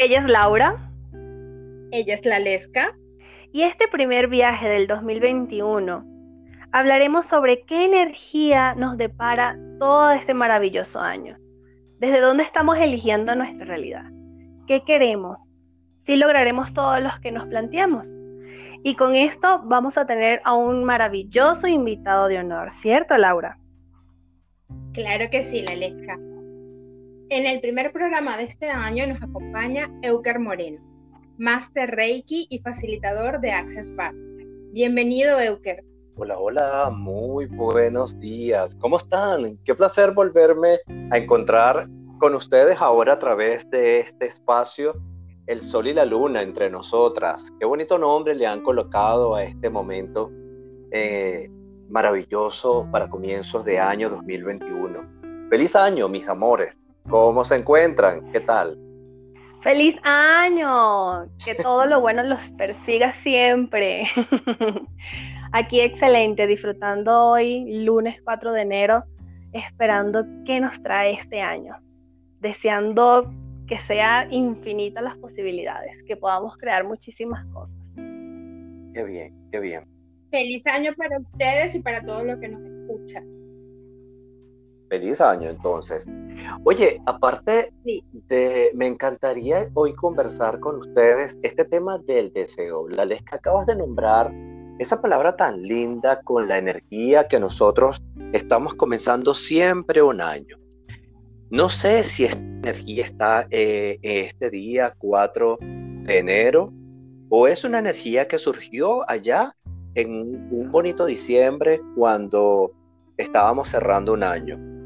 Ella es Laura. Ella es la Lesca. Y este primer viaje del 2021 hablaremos sobre qué energía nos depara todo este maravilloso año. ¿Desde dónde estamos eligiendo nuestra realidad? ¿Qué queremos? ¿Si lograremos todos los que nos planteamos? Y con esto vamos a tener a un maravilloso invitado de honor, ¿cierto, Laura? Claro que sí, la Lesca. En el primer programa de este año nos acompaña Euker Moreno, Master Reiki y facilitador de Access Bar. Bienvenido, Euker. Hola, hola, muy buenos días. ¿Cómo están? Qué placer volverme a encontrar con ustedes ahora a través de este espacio el sol y la luna entre nosotras. Qué bonito nombre le han colocado a este momento eh, maravilloso para comienzos de año 2021. Feliz año, mis amores. ¿Cómo se encuentran? ¿Qué tal? Feliz año. Que todo lo bueno los persiga siempre. Aquí excelente, disfrutando hoy, lunes 4 de enero, esperando qué nos trae este año. Deseando que sea infinita las posibilidades, que podamos crear muchísimas cosas. Qué bien, qué bien. Feliz año para ustedes y para todos los que nos escuchan. Feliz año, entonces. Oye, aparte de, me encantaría hoy conversar con ustedes este tema del deseo. La ley que acabas de nombrar, esa palabra tan linda con la energía que nosotros estamos comenzando siempre un año. No sé si esta energía está eh, este día 4 de enero o es una energía que surgió allá en un bonito diciembre cuando estábamos cerrando un año.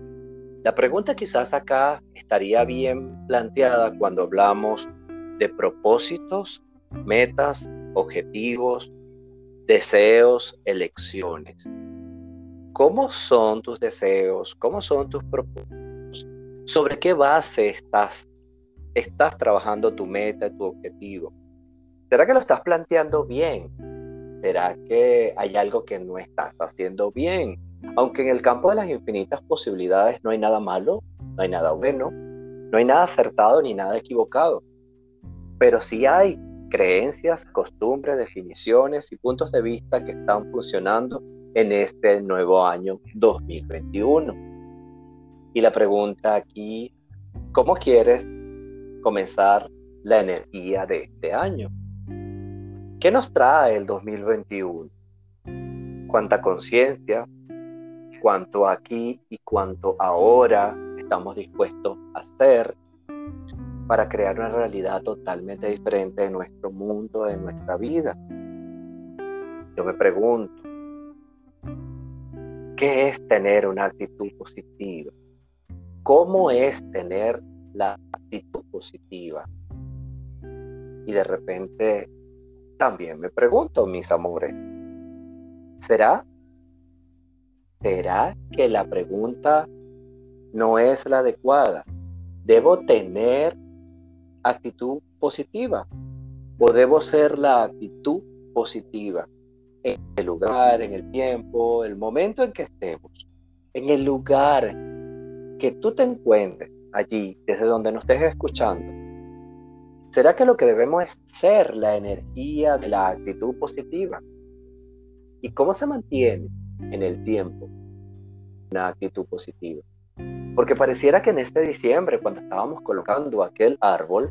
La pregunta quizás acá estaría bien planteada cuando hablamos de propósitos, metas, objetivos, deseos, elecciones. ¿Cómo son tus deseos? ¿Cómo son tus propósitos? ¿Sobre qué base estás, estás trabajando tu meta, tu objetivo? ¿Será que lo estás planteando bien? ¿Será que hay algo que no estás haciendo bien? Aunque en el campo de las infinitas posibilidades no hay nada malo, no hay nada bueno, no hay nada acertado ni nada equivocado. Pero sí hay creencias, costumbres, definiciones y puntos de vista que están funcionando en este nuevo año 2021. Y la pregunta aquí, ¿cómo quieres comenzar la energía de este año? ¿Qué nos trae el 2021? ¿Cuánta conciencia? ¿Cuánto aquí y cuánto ahora estamos dispuestos a hacer para crear una realidad totalmente diferente de nuestro mundo, de nuestra vida? Yo me pregunto, ¿qué es tener una actitud positiva? cómo es tener la actitud positiva. Y de repente también me pregunto, mis amores, ¿será? ¿Será que la pregunta no es la adecuada? ¿Debo tener actitud positiva? ¿O debo ser la actitud positiva en el lugar, en el tiempo, el momento en que estemos? En el lugar que tú te encuentres allí, desde donde nos estés escuchando, ¿será que lo que debemos es ser la energía de la actitud positiva? ¿Y cómo se mantiene en el tiempo una actitud positiva? Porque pareciera que en este diciembre, cuando estábamos colocando aquel árbol,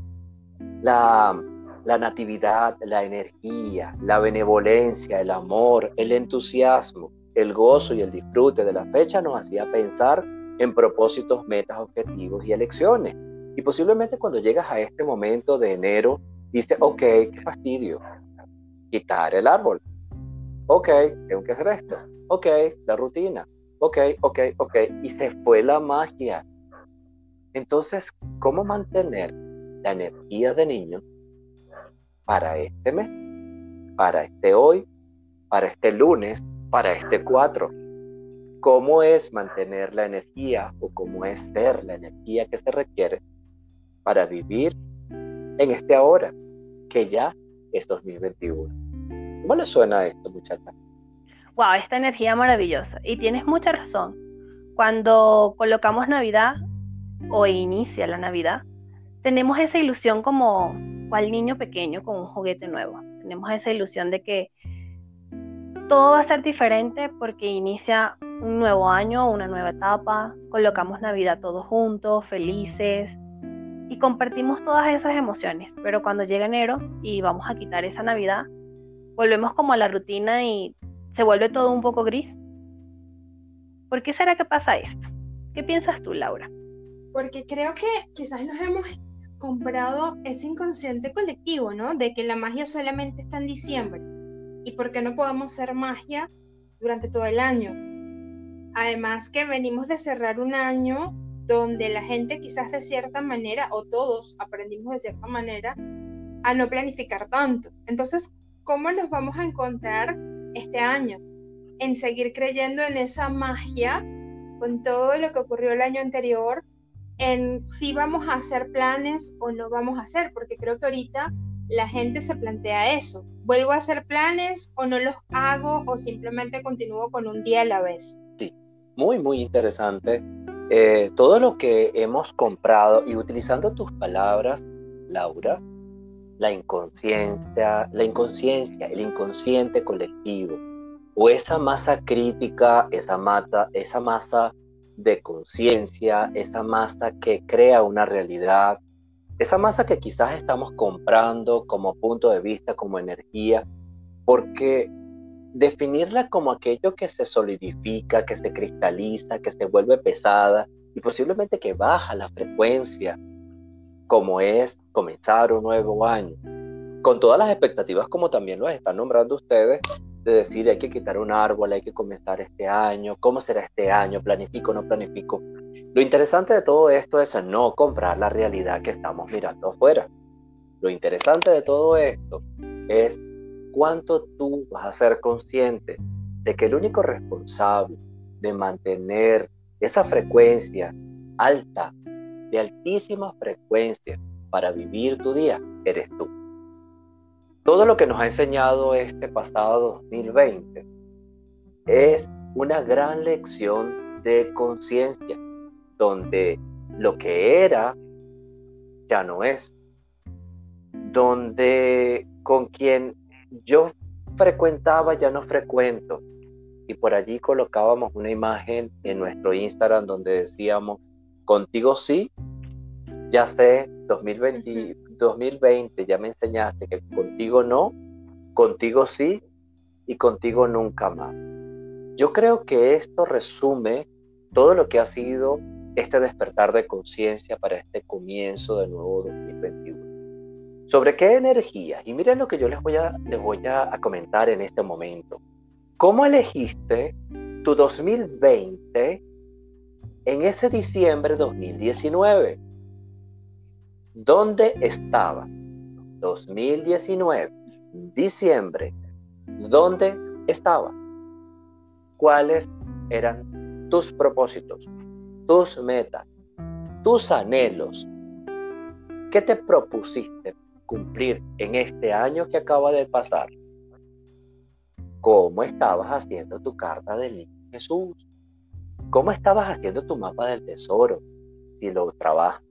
la, la natividad, la energía, la benevolencia, el amor, el entusiasmo, el gozo y el disfrute de la fecha nos hacía pensar en propósitos, metas, objetivos y elecciones. Y posiblemente cuando llegas a este momento de enero, dices, ok, qué fastidio, quitar el árbol. Ok, tengo que hacer esto. Ok, la rutina. Ok, ok, ok. Y se fue la magia. Entonces, ¿cómo mantener la energía de niño para este mes, para este hoy, para este lunes, para este 4? cómo es mantener la energía o cómo es ser la energía que se requiere para vivir en este ahora, que ya es 2021. ¿Cómo le suena esto, muchacha? Wow, esta energía maravillosa. Y tienes mucha razón. Cuando colocamos Navidad o inicia la Navidad, tenemos esa ilusión como cual niño pequeño con un juguete nuevo. Tenemos esa ilusión de que todo va a ser diferente porque inicia un nuevo año, una nueva etapa, colocamos Navidad todos juntos, felices y compartimos todas esas emociones. Pero cuando llega enero y vamos a quitar esa Navidad, volvemos como a la rutina y se vuelve todo un poco gris. ¿Por qué será que pasa esto? ¿Qué piensas tú, Laura? Porque creo que quizás nos hemos comprado ese inconsciente colectivo, ¿no? De que la magia solamente está en diciembre. ¿Y por qué no podemos hacer magia durante todo el año? Además que venimos de cerrar un año donde la gente quizás de cierta manera, o todos aprendimos de cierta manera, a no planificar tanto. Entonces, ¿cómo nos vamos a encontrar este año? En seguir creyendo en esa magia con todo lo que ocurrió el año anterior, en si vamos a hacer planes o no vamos a hacer, porque creo que ahorita la gente se plantea eso. ¿Vuelvo a hacer planes o no los hago o simplemente continúo con un día a la vez? Sí, muy, muy interesante. Eh, todo lo que hemos comprado y utilizando tus palabras, Laura, la inconsciencia, la inconsciencia, el inconsciente colectivo, o esa masa crítica, esa, mata, esa masa de conciencia, esa masa que crea una realidad, esa masa que quizás estamos comprando como punto de vista, como energía, porque definirla como aquello que se solidifica, que se cristaliza, que se vuelve pesada y posiblemente que baja la frecuencia, como es comenzar un nuevo año, con todas las expectativas como también lo están nombrando ustedes, de decir hay que quitar un árbol, hay que comenzar este año, cómo será este año, planifico, no planifico. Lo interesante de todo esto es no comprar la realidad que estamos mirando afuera. Lo interesante de todo esto es cuánto tú vas a ser consciente de que el único responsable de mantener esa frecuencia alta, de altísima frecuencia para vivir tu día, eres tú. Todo lo que nos ha enseñado este pasado 2020 es una gran lección de conciencia, donde lo que era ya no es, donde con quien yo frecuentaba ya no frecuento. Y por allí colocábamos una imagen en nuestro Instagram donde decíamos, contigo sí, ya sé, 2020, 2020 ya me enseñaste que contigo no, contigo sí y contigo nunca más. Yo creo que esto resume todo lo que ha sido este despertar de conciencia para este comienzo de nuevo 2021. ¿Sobre qué energía? Y miren lo que yo les voy a, les voy a, a comentar en este momento. ¿Cómo elegiste tu 2020 en ese diciembre 2019? ¿Dónde estaba? 2019, diciembre. ¿Dónde estaba? ¿Cuáles eran tus propósitos, tus metas, tus anhelos? ¿Qué te propusiste cumplir en este año que acaba de pasar? ¿Cómo estabas haciendo tu carta del niño Jesús? ¿Cómo estabas haciendo tu mapa del tesoro si lo trabajas?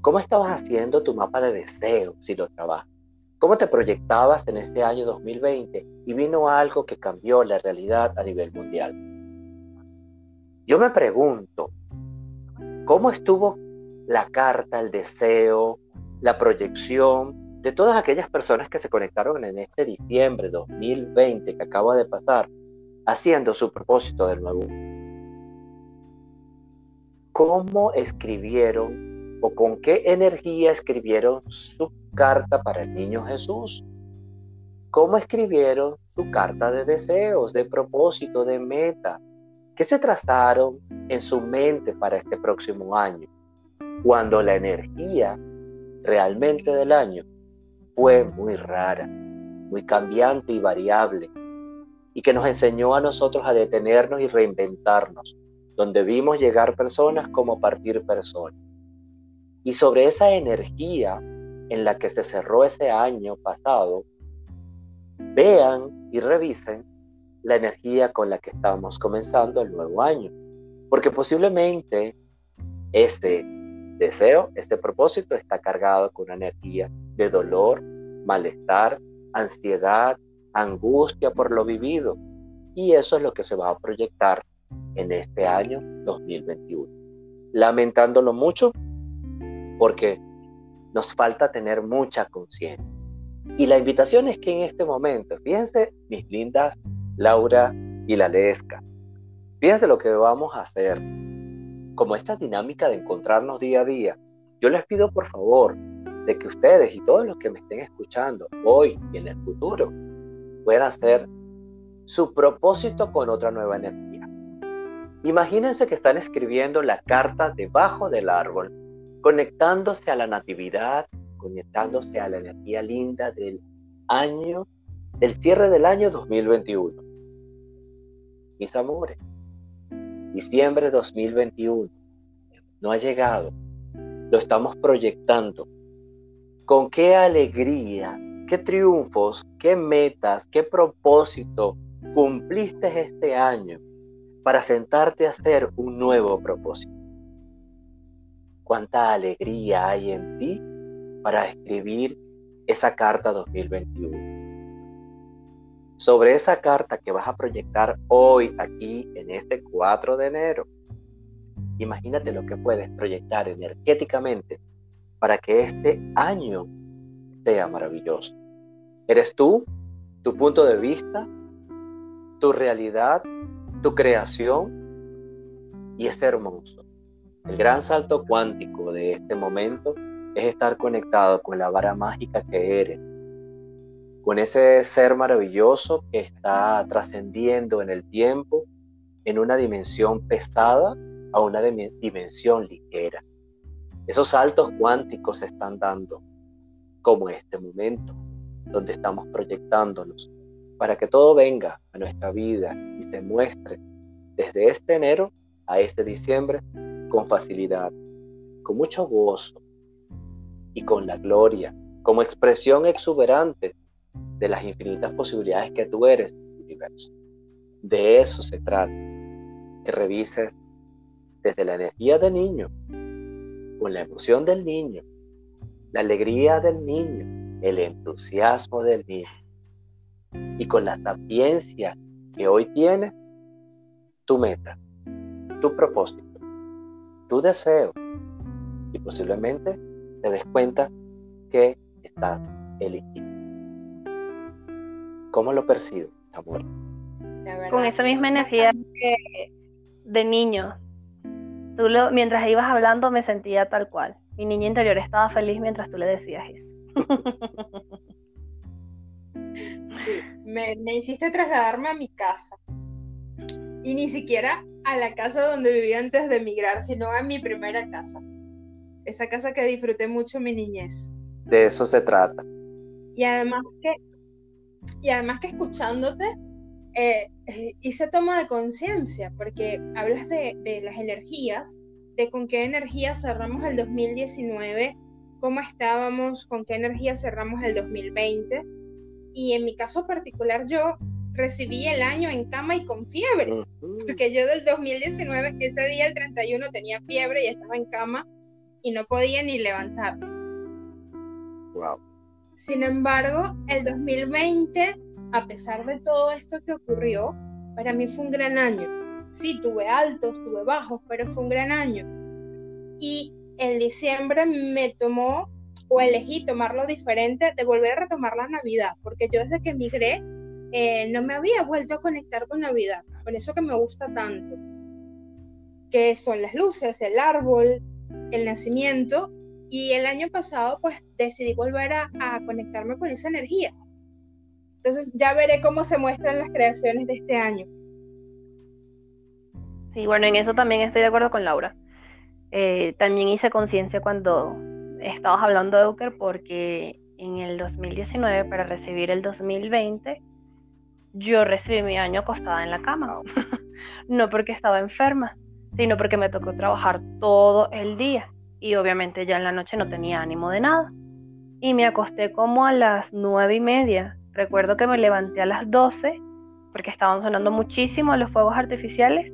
¿Cómo estabas haciendo tu mapa de deseos si lo trabajas? ¿Cómo te proyectabas en este año 2020 y vino algo que cambió la realidad a nivel mundial? Yo me pregunto, ¿cómo estuvo la carta, el deseo, la proyección de todas aquellas personas que se conectaron en este diciembre 2020 que acaba de pasar, haciendo su propósito del nuevo? ¿Cómo escribieron o con qué energía escribieron su carta para el niño Jesús. ¿Cómo escribieron su carta de deseos, de propósito, de meta? ¿Qué se trazaron en su mente para este próximo año? Cuando la energía realmente del año fue muy rara, muy cambiante y variable, y que nos enseñó a nosotros a detenernos y reinventarnos, donde vimos llegar personas como partir personas y sobre esa energía en la que se cerró ese año pasado, vean y revisen la energía con la que estamos comenzando el nuevo año. Porque posiblemente ese deseo, este propósito está cargado con una energía de dolor, malestar, ansiedad, angustia por lo vivido. Y eso es lo que se va a proyectar en este año 2021. Lamentándolo mucho porque nos falta tener mucha conciencia. Y la invitación es que en este momento, fíjense, mis lindas Laura y la Lesca, fíjense lo que vamos a hacer. Como esta dinámica de encontrarnos día a día, yo les pido por favor de que ustedes y todos los que me estén escuchando hoy y en el futuro puedan hacer su propósito con otra nueva energía. Imagínense que están escribiendo la carta debajo del árbol, conectándose a la natividad, conectándose a la energía linda del año, del cierre del año 2021. Mis amores, diciembre 2021 no ha llegado, lo estamos proyectando. ¿Con qué alegría ¿Qué triunfos, qué metas, qué propósito cumpliste este año para sentarte a hacer un nuevo propósito? ¿Cuánta alegría hay en ti para escribir esa carta 2021? Sobre esa carta que vas a proyectar hoy aquí en este 4 de enero, imagínate lo que puedes proyectar energéticamente para que este año sea maravilloso. Eres tú, tu punto de vista, tu realidad, tu creación y es hermoso. El gran salto cuántico de este momento es estar conectado con la vara mágica que eres, con ese ser maravilloso que está trascendiendo en el tiempo, en una dimensión pesada a una dimensión ligera. Esos saltos cuánticos se están dando como este momento donde estamos proyectándonos, para que todo venga a nuestra vida y se muestre desde este enero a este diciembre con facilidad, con mucho gozo y con la gloria, como expresión exuberante de las infinitas posibilidades que tú eres en el universo. De eso se trata, que revises desde la energía del niño, con la emoción del niño, la alegría del niño, el entusiasmo del niño. Y con la sapiencia que hoy tienes, tu meta, tu propósito, tu deseo, y posiblemente te des cuenta que estás eligiendo. ¿Cómo lo percibes, amor? Con esa misma energía de niño. Tú lo, mientras ibas hablando me sentía tal cual. Mi niña interior estaba feliz mientras tú le decías eso. me, hiciste trasladarme a mi casa. Y ni siquiera a la casa donde vivía antes de emigrar, sino a mi primera casa. Esa casa que disfruté mucho mi niñez. De eso se trata. Y además que, y además que escuchándote, eh, hice toma de conciencia, porque hablas de, de las energías, de con qué energía cerramos el 2019 cómo estábamos, con qué energía cerramos el 2020. Y en mi caso particular, yo recibí el año en cama y con fiebre, porque yo del 2019, ese día el 31 tenía fiebre y estaba en cama y no podía ni levantarme. Wow. Sin embargo, el 2020, a pesar de todo esto que ocurrió, para mí fue un gran año. Sí, tuve altos, tuve bajos, pero fue un gran año. Y en diciembre me tomó o elegí tomarlo diferente de volver a retomar la Navidad, porque yo desde que emigré eh, no me había vuelto a conectar con Navidad, con eso que me gusta tanto, que son las luces, el árbol, el nacimiento, y el año pasado pues decidí volver a, conectarme con esa energía. Entonces ya veré cómo se muestran las creaciones de este año. Sí, bueno, en eso también estoy de acuerdo con Laura. Eh, también hice conciencia cuando estabas hablando de Euker porque en el 2019 para recibir el 2020 yo recibí mi año acostada en la cama. no porque estaba enferma, sino porque me tocó trabajar todo el día y obviamente ya en la noche no tenía ánimo de nada. Y me acosté como a las nueve y media. Recuerdo que me levanté a las 12 porque estaban sonando muchísimo los fuegos artificiales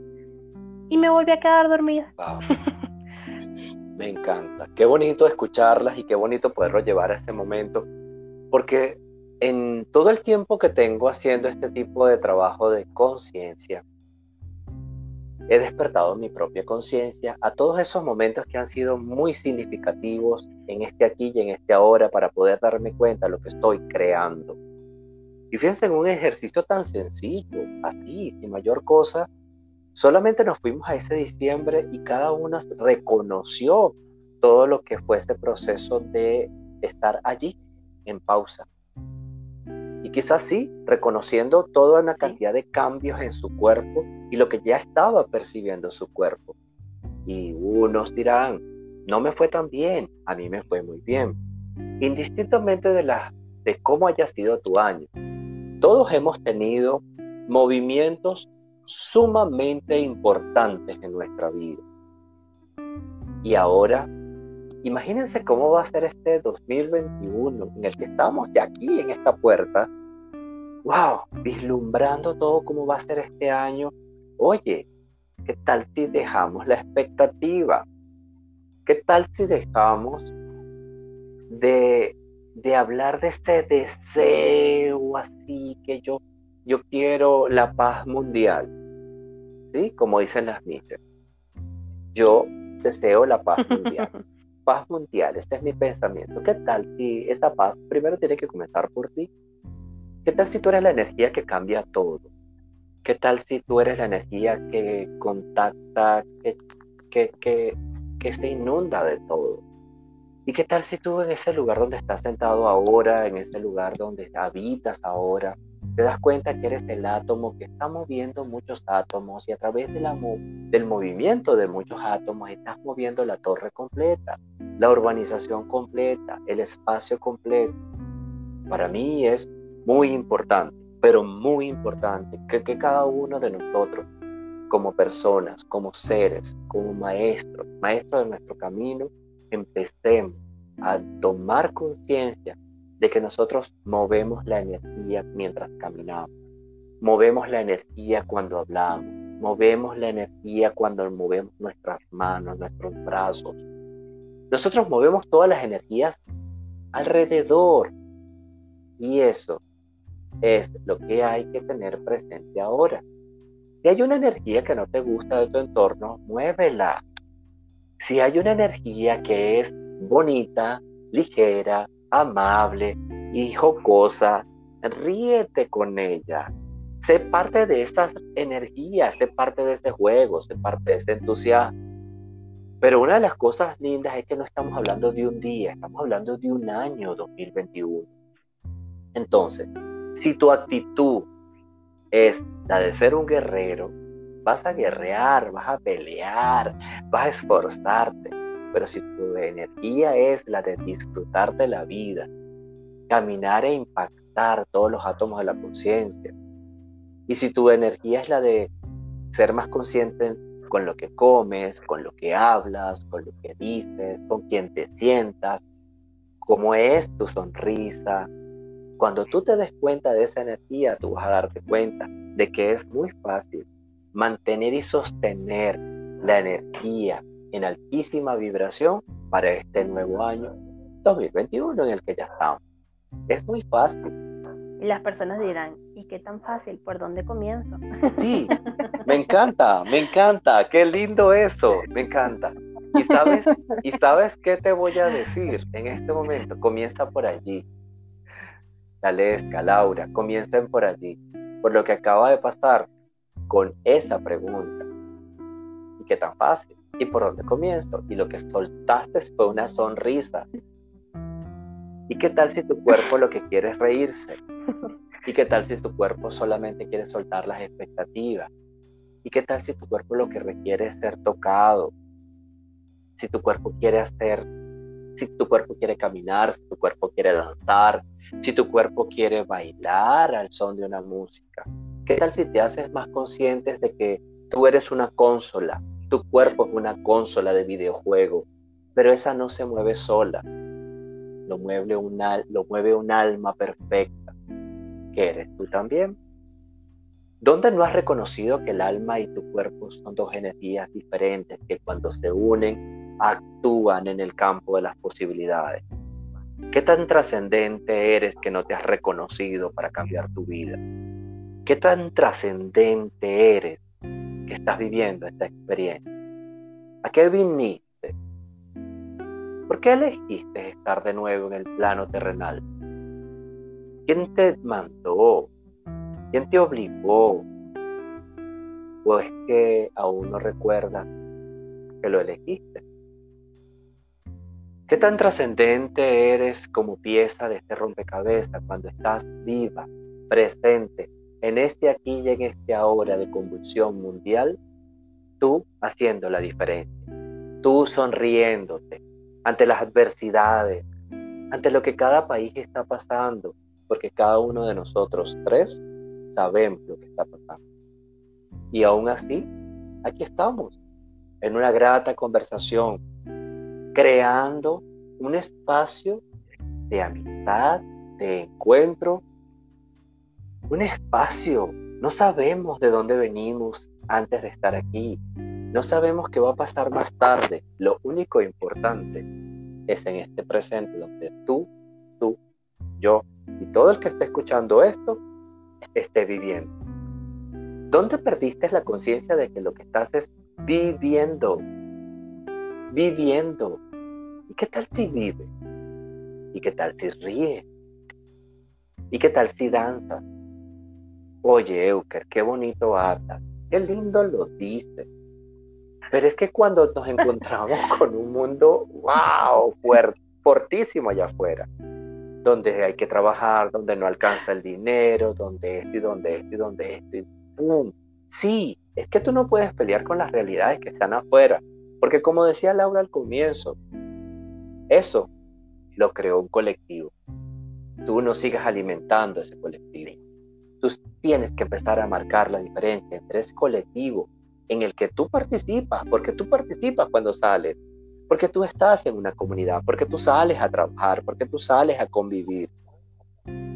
y me volví a quedar dormida. me encanta. Qué bonito escucharlas y qué bonito poderlo llevar a este momento, porque en todo el tiempo que tengo haciendo este tipo de trabajo de conciencia, he despertado mi propia conciencia a todos esos momentos que han sido muy significativos en este aquí y en este ahora para poder darme cuenta de lo que estoy creando. Y fíjense en un ejercicio tan sencillo, así, sin mayor cosa, solamente nos fuimos a ese diciembre y cada uno reconoció todo lo que fue este proceso de estar allí en pausa. Y quizás sí, reconociendo toda una cantidad de cambios en su cuerpo y lo que ya estaba percibiendo su cuerpo. Y unos dirán, no me fue tan bien, a mí me fue muy bien. Indistintamente de, la, de cómo haya sido tu año, todos hemos tenido movimientos sumamente importantes en nuestra vida. Y ahora, imagínense cómo va a ser este 2021 en el que estamos ya aquí en esta puerta. ¡Wow! Vislumbrando todo cómo va a ser este año. Oye, ¿qué tal si dejamos la expectativa? ¿Qué tal si dejamos de de hablar de este deseo así que yo, yo quiero la paz mundial, ¿sí? Como dicen las misas. Yo deseo la paz mundial. paz mundial, este es mi pensamiento. ¿Qué tal si esa paz primero tiene que comenzar por ti? ¿Qué tal si tú eres la energía que cambia todo? ¿Qué tal si tú eres la energía que contacta, que, que, que, que se inunda de todo? ¿Y qué tal si tú en ese lugar donde estás sentado ahora, en ese lugar donde habitas ahora, te das cuenta que eres el átomo que está moviendo muchos átomos y a través de del movimiento de muchos átomos estás moviendo la torre completa, la urbanización completa, el espacio completo? Para mí es muy importante, pero muy importante que, que cada uno de nosotros como personas, como seres, como maestros, maestros de nuestro camino, empecemos a tomar conciencia de que nosotros movemos la energía mientras caminamos, movemos la energía cuando hablamos, movemos la energía cuando movemos nuestras manos, nuestros brazos. Nosotros movemos todas las energías alrededor y eso es lo que hay que tener presente ahora. Si hay una energía que no te gusta de tu entorno, muévela. Si hay una energía que es bonita, ligera, amable y jocosa, ríete con ella. Sé parte de estas energías, sé parte de este juego, sé parte de este entusiasmo. Pero una de las cosas lindas es que no estamos hablando de un día, estamos hablando de un año 2021. Entonces, si tu actitud es la de ser un guerrero, vas a guerrear, vas a pelear, vas a esforzarte. Pero si tu energía es la de disfrutar de la vida, caminar e impactar todos los átomos de la conciencia, y si tu energía es la de ser más consciente con lo que comes, con lo que hablas, con lo que dices, con quien te sientas, cómo es tu sonrisa, cuando tú te des cuenta de esa energía, tú vas a darte cuenta de que es muy fácil mantener y sostener la energía en altísima vibración para este nuevo año 2021 en el que ya estamos. Es muy fácil. Y las personas dirán, ¿y qué tan fácil? ¿Por dónde comienzo? Sí, me encanta, me encanta, qué lindo eso, me encanta. Y sabes, y sabes qué te voy a decir en este momento, comienza por allí. Dalesca, Laura, comiencen por allí, por lo que acaba de pasar con esa pregunta. ¿Y qué tan fácil? ¿Y por dónde comienzo? Y lo que soltaste fue una sonrisa. ¿Y qué tal si tu cuerpo lo que quiere es reírse? ¿Y qué tal si tu cuerpo solamente quiere soltar las expectativas? ¿Y qué tal si tu cuerpo lo que requiere es ser tocado? Si tu cuerpo quiere hacer, si tu cuerpo quiere caminar, si tu cuerpo quiere danzar, si tu cuerpo quiere bailar al son de una música. ¿Qué tal si te haces más conscientes de que tú eres una consola tu cuerpo es una consola de videojuego, pero esa no se mueve sola. Lo mueve, lo mueve un alma perfecta, que eres tú también. ¿Dónde no has reconocido que el alma y tu cuerpo son dos energías diferentes que cuando se unen actúan en el campo de las posibilidades? ¿Qué tan trascendente eres que no te has reconocido para cambiar tu vida? ¿Qué tan trascendente eres que estás viviendo esta experiencia? ¿A qué viniste? ¿Por qué elegiste estar de nuevo en el plano terrenal? ¿Quién te mandó? ¿Quién te obligó? ¿O es que aún no recuerdas que lo elegiste? ¿Qué tan trascendente eres como pieza de este rompecabezas cuando estás viva, presente, en este aquí y en este ahora de convulsión mundial? Tú haciendo la diferencia, tú sonriéndote ante las adversidades, ante lo que cada país está pasando, porque cada uno de nosotros tres sabemos lo que está pasando. Y aún así, aquí estamos, en una grata conversación creando un espacio de amistad, de encuentro, un espacio. No sabemos de dónde venimos antes de estar aquí. No sabemos qué va a pasar más tarde. Lo único importante es en este presente donde tú, tú, yo y todo el que esté escuchando esto esté viviendo. ¿Dónde perdiste la conciencia de que lo que estás es viviendo? Viviendo. ¿Y qué tal si vive? ¿Y qué tal si ríe? ¿Y qué tal si danza? Oye, Euker, qué bonito habla, qué lindo lo dice. Pero es que cuando nos encontramos con un mundo, wow, fortísimo allá afuera, donde hay que trabajar, donde no alcanza el dinero, donde esto y donde esto y donde esto y ¡pum! Sí, es que tú no puedes pelear con las realidades que están afuera, porque como decía Laura al comienzo, eso lo creó un colectivo. Tú no sigas alimentando ese colectivo. Tú tienes que empezar a marcar la diferencia entre ese colectivo en el que tú participas, porque tú participas cuando sales, porque tú estás en una comunidad, porque tú sales a trabajar, porque tú sales a convivir.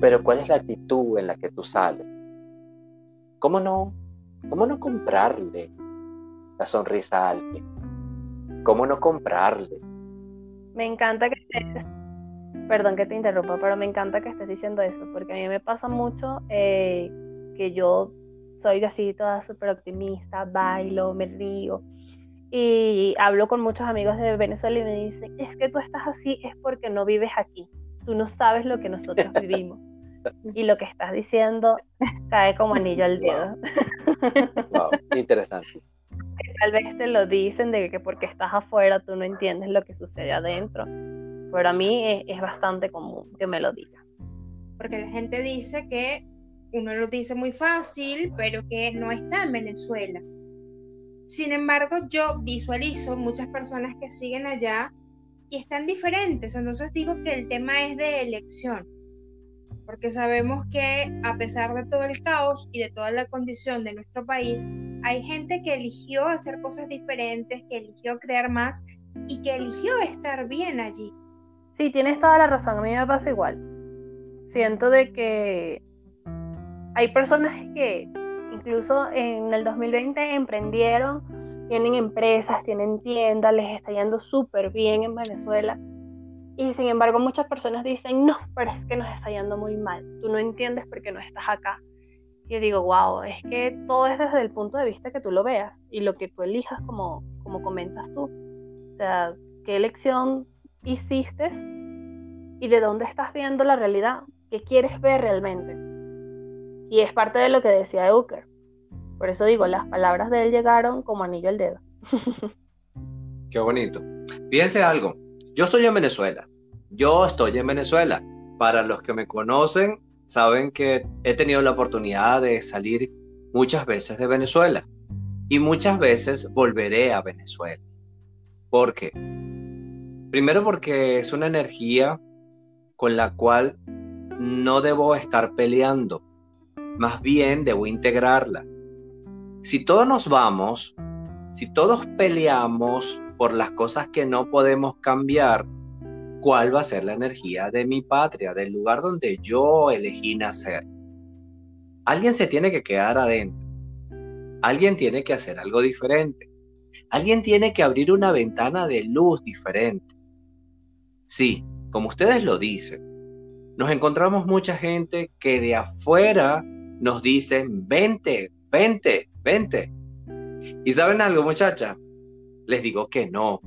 Pero ¿cuál es la actitud en la que tú sales? ¿Cómo no? ¿Cómo no comprarle la sonrisa a alguien? ¿Cómo no comprarle me encanta que estés, perdón que te interrumpa, pero me encanta que estés diciendo eso, porque a mí me pasa mucho eh, que yo soy así toda súper optimista, bailo, me río. Y hablo con muchos amigos de Venezuela y me dicen, es que tú estás así es porque no vives aquí. Tú no sabes lo que nosotros vivimos. Y lo que estás diciendo cae como anillo al dedo. Wow, interesante tal vez te lo dicen de que porque estás afuera tú no entiendes lo que sucede adentro. Pero a mí es, bastante común que me lo digan. Porque la gente dice que uno lo dice muy fácil, pero que no está en Venezuela. Sin embargo, yo visualizo muchas personas que siguen allá y están diferentes. Entonces digo que el tema es de elección. Porque sabemos que a pesar de todo el caos y de toda la condición de nuestro país, hay gente que eligió hacer cosas diferentes, que eligió crear más y que eligió estar bien allí. Sí, tienes toda la razón, a mí me pasa igual. Siento de que hay personas que incluso en el 2020 emprendieron, tienen empresas, tienen tiendas, les está yendo súper bien en Venezuela. Y sin embargo muchas personas dicen, no, pero es que nos está yendo muy mal. Tú no entiendes por qué no estás acá yo digo, wow, es que todo es desde el punto de vista que tú lo veas y lo que tú elijas como, como comentas tú. O sea, qué elección hiciste y de dónde estás viendo la realidad, qué quieres ver realmente. Y es parte de lo que decía Euker. Por eso digo, las palabras de él llegaron como anillo al dedo. Qué bonito. Fíjense algo, yo estoy en Venezuela. Yo estoy en Venezuela. Para los que me conocen, saben que he tenido la oportunidad de salir muchas veces de Venezuela y muchas veces volveré a Venezuela. ¿Por qué? Primero porque es una energía con la cual no debo estar peleando, más bien debo integrarla. Si todos nos vamos, si todos peleamos por las cosas que no podemos cambiar, cuál va a ser la energía de mi patria, del lugar donde yo elegí nacer. Alguien se tiene que quedar adentro. Alguien tiene que hacer algo diferente. Alguien tiene que abrir una ventana de luz diferente. Sí, como ustedes lo dicen, nos encontramos mucha gente que de afuera nos dicen, vente, vente, vente. ¿Y saben algo, muchacha? Les digo que no.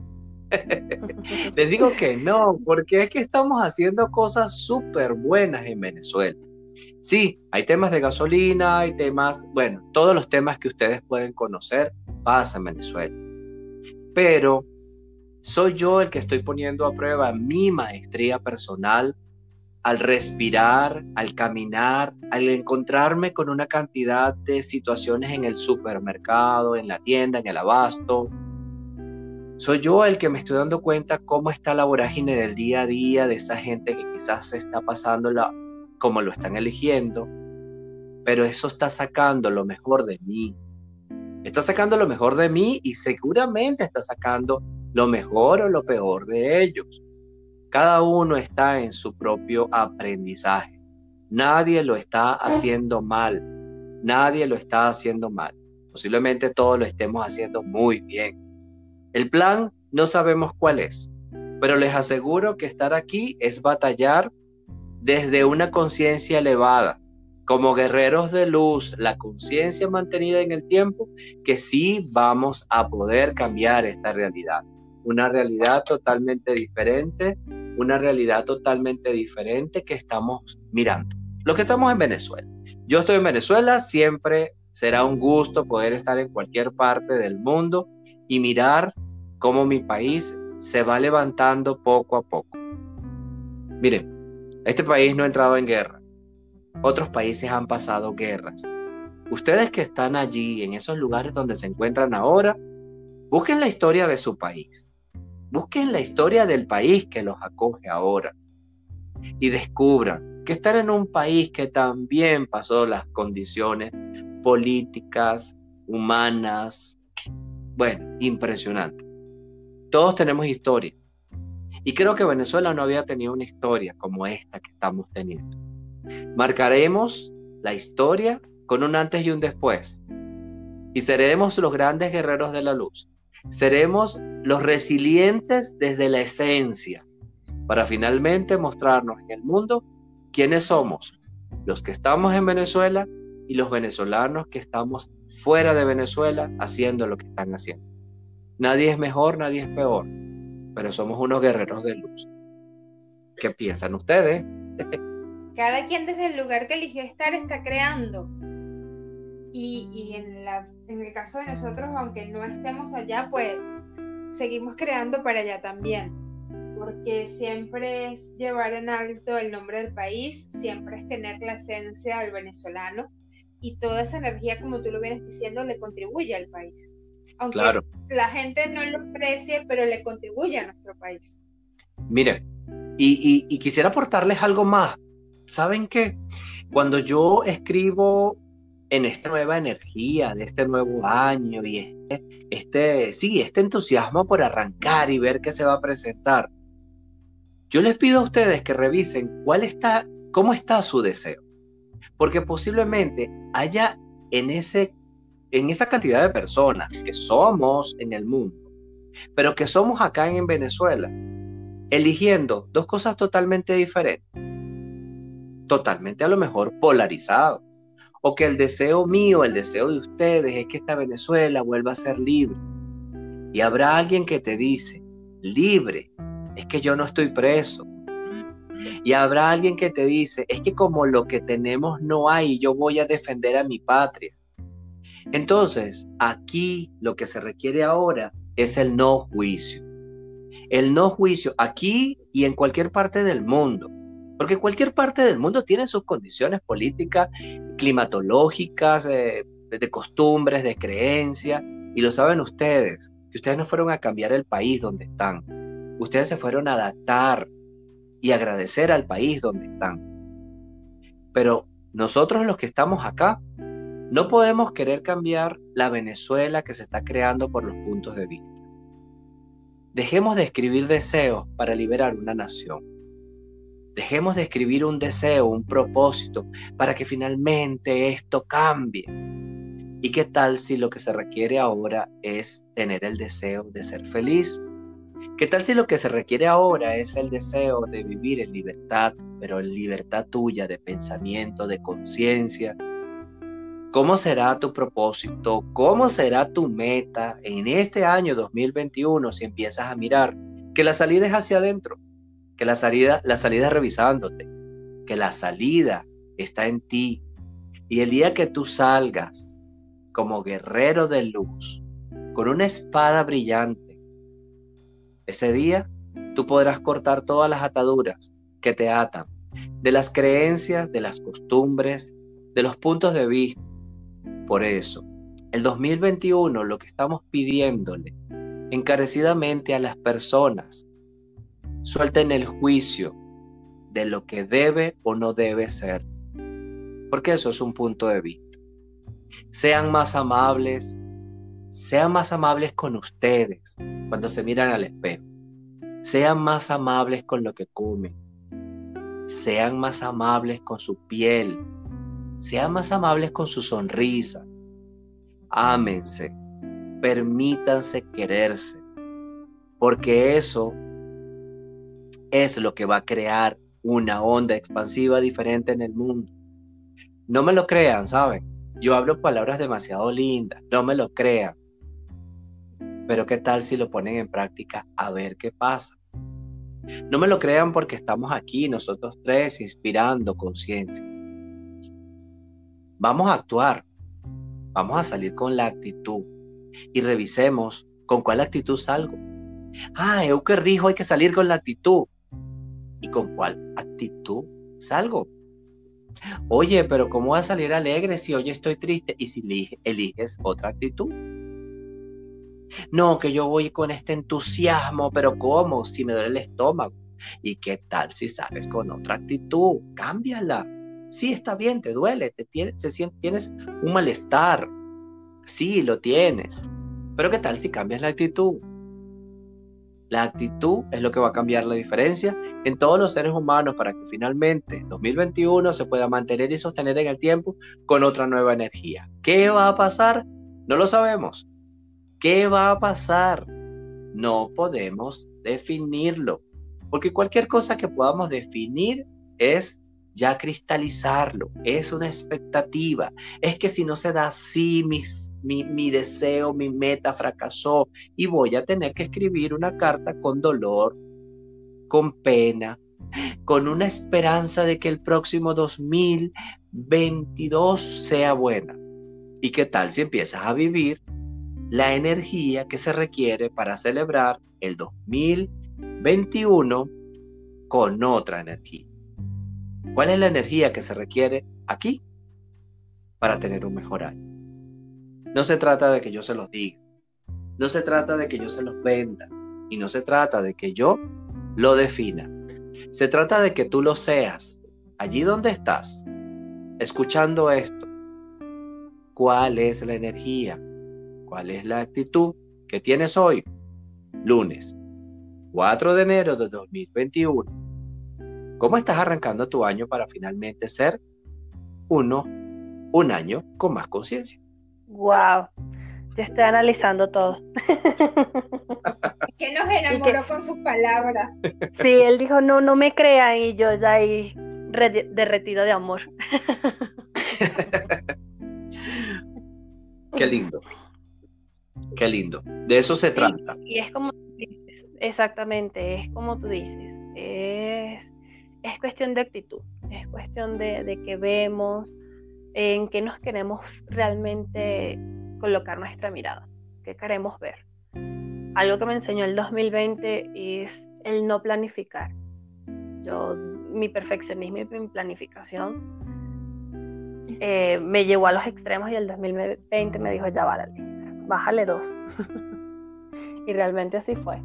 Les digo que no, porque es que estamos haciendo cosas súper buenas en Venezuela. Sí, hay temas de gasolina, hay temas, bueno, todos los temas que ustedes pueden conocer pasan en Venezuela. Pero soy yo el que estoy poniendo a prueba mi maestría personal al respirar, al caminar, al encontrarme con una cantidad de situaciones en el supermercado, en la tienda, en el abasto. Soy yo el que me estoy dando cuenta cómo está la vorágine del día a día de esa gente que quizás se está pasando la, como lo están eligiendo, pero eso está sacando lo mejor de mí. Está sacando lo mejor de mí y seguramente está sacando lo mejor o lo peor de ellos. Cada uno está en su propio aprendizaje. Nadie lo está haciendo mal. Nadie lo está haciendo mal. Posiblemente todos lo estemos haciendo muy bien. El plan no sabemos cuál es, pero les aseguro que estar aquí es batallar desde una conciencia elevada, como guerreros de luz, la conciencia mantenida en el tiempo, que sí vamos a poder cambiar esta realidad. Una realidad totalmente diferente una realidad totalmente diferente que estamos mirando. Lo que estamos en Venezuela. Yo estoy en Venezuela, siempre será un gusto poder estar en cualquier parte del mundo y mirar cómo mi país se va levantando poco a poco. Miren, este país no ha entrado en guerra. Otros países han pasado guerras. Ustedes que están allí, en esos lugares donde se encuentran ahora, busquen la historia de su país. Busquen la historia del país que los acoge ahora y descubran que están en un país que también pasó las condiciones políticas, humanas, bueno, impresionante. Todos tenemos historia. Y creo que Venezuela no había tenido una historia como esta que estamos teniendo. Marcaremos la historia con un antes y un después. Y seremos los grandes guerreros de la luz. Seremos los resilientes desde la esencia para finalmente mostrarnos en el mundo quiénes somos, los que estamos en Venezuela y los venezolanos que estamos fuera de Venezuela haciendo lo que están haciendo. Nadie es mejor, nadie es peor, pero somos unos guerreros de luz. ¿Qué piensan ustedes? Cada quien desde el lugar que eligió estar está creando. Y, en, la, en el caso de nosotros, aunque no estemos allá, pues seguimos creando para allá también. Porque siempre es llevar en alto el nombre del país, siempre es tener la esencia del venezolano y toda esa energía, como tú lo vienes diciendo, le contribuye al país. Aunque la gente no lo aprecie, pero le contribuye a nuestro país. Miren, y, y quisiera aportarles algo más. ¿Saben qué? Cuando yo escribo en esta nueva energía de este nuevo año y este, este, sí, este entusiasmo por arrancar y ver qué se va a presentar. Yo les pido a ustedes que revisen cuál está, cómo está su deseo, porque posiblemente haya en ese, en esa cantidad de personas que somos en el mundo, pero que somos acá en Venezuela, eligiendo dos cosas totalmente diferentes, totalmente a lo mejor polarizados o que el deseo mío, el deseo de ustedes es que esta Venezuela vuelva a ser libre. Y habrá alguien que te dice, libre, es que yo no estoy preso. Y habrá alguien que te dice, es que como lo que tenemos no hay, yo voy a defender a mi patria. Entonces, aquí lo que se requiere ahora es el no juicio. El no juicio aquí y en cualquier parte del mundo. Porque cualquier parte del mundo tiene sus condiciones políticas, climatológicas, eh, de costumbres, de creencias, y lo saben ustedes, que ustedes no fueron a cambiar el país donde están, ustedes se fueron a adaptar y agradecer al país donde están. Pero nosotros los que estamos acá, no podemos querer cambiar la Venezuela que se está creando por los puntos de vista. Dejemos de escribir deseos para liberar una nación. Dejemos de escribir un deseo, un propósito, para que finalmente esto cambie. ¿Y qué tal si lo que se requiere ahora es tener el deseo de ser feliz? ¿Qué tal si lo que se requiere ahora es el deseo de vivir en libertad, pero en libertad tuya de pensamiento, de conciencia? ¿Cómo será tu propósito? ¿Cómo será tu meta en este año 2021 si empiezas a mirar que la salida es hacia adentro? Que la salida, la salida revisándote, que la salida está en ti. Y el día que tú salgas como guerrero de luz, con una espada brillante, ese día tú podrás cortar todas las ataduras que te atan, de las creencias, de las costumbres, de los puntos de vista. Por eso, el 2021 lo que estamos pidiéndole encarecidamente a las personas, suelten el juicio de lo que debe o no debe ser, porque eso es un punto de vista. Sean más amables, sean más amables con ustedes cuando se miran al espejo. Sean más amables con lo que comen. Sean más amables con su piel. Sean más amables con su sonrisa. Ámense. Permítanse quererse. Porque eso es lo que va a crear una onda expansiva diferente en el mundo. No me lo crean, ¿saben? Yo hablo palabras demasiado lindas, no me lo crean. Pero qué tal si lo ponen en práctica a ver qué pasa. No me lo crean porque estamos aquí nosotros tres inspirando conciencia. Vamos a actuar, vamos a salir con la actitud y revisemos con cuál actitud salgo. Ah, Euker dijo hay que salir con la actitud. ¿Y con cuál actitud salgo? Oye, pero ¿cómo voy a salir alegre si hoy estoy triste y si eliges otra actitud? No, que yo voy con este entusiasmo, pero ¿cómo? Si me duele el estómago. ¿Y qué tal si sales con otra actitud? Cámbiala. Sí, está bien, te duele, te tienes un malestar. Sí, lo tienes. Pero ¿qué tal si cambias la actitud? La actitud es lo que va a cambiar la diferencia en todos los seres humanos para que finalmente 2021 se pueda mantener y sostener en el tiempo con otra nueva energía. ¿Qué va a pasar? No lo sabemos. ¿Qué va a pasar? No podemos definirlo, porque cualquier cosa que podamos definir es ya cristalizarlo, es una expectativa. Es que si no se da así, mis mi, deseo, mi meta fracasó y voy a tener que escribir una carta con dolor, con pena, con una esperanza de que el próximo 2022 sea buena. ¿Y qué tal si empiezas a vivir la energía que se requiere para celebrar el 2021 con otra energía? ¿Cuál es la energía que se requiere aquí para tener un mejor año? No se trata de que yo se los diga. No se trata de que yo se los venda. Y no se trata de que yo lo defina. Se trata de que tú lo seas. Allí donde estás, escuchando esto. ¿Cuál es la energía? ¿Cuál es la actitud que tienes hoy? Lunes, 4 de enero de 2021. ¿Cómo estás arrancando tu año para finalmente ser uno, un año con más conciencia? Wow, yo estoy analizando todo. que nos enamoró con sus palabras. Sí, él dijo, no, no me crean y yo ya ahí derretido de amor. Qué lindo. Qué lindo. De eso se trata. Y es como dices, exactamente, es como tú dices. Es, es cuestión de actitud, es cuestión de, de que vemos, en qué nos queremos realmente colocar nuestra mirada, qué queremos ver. Algo que me enseñó el 2020 es el no planificar. Yo, mi perfeccionismo y mi planificación eh, me llevó a los extremos y el 2020 me dijo, ya vale, bájale dos. y realmente así fue.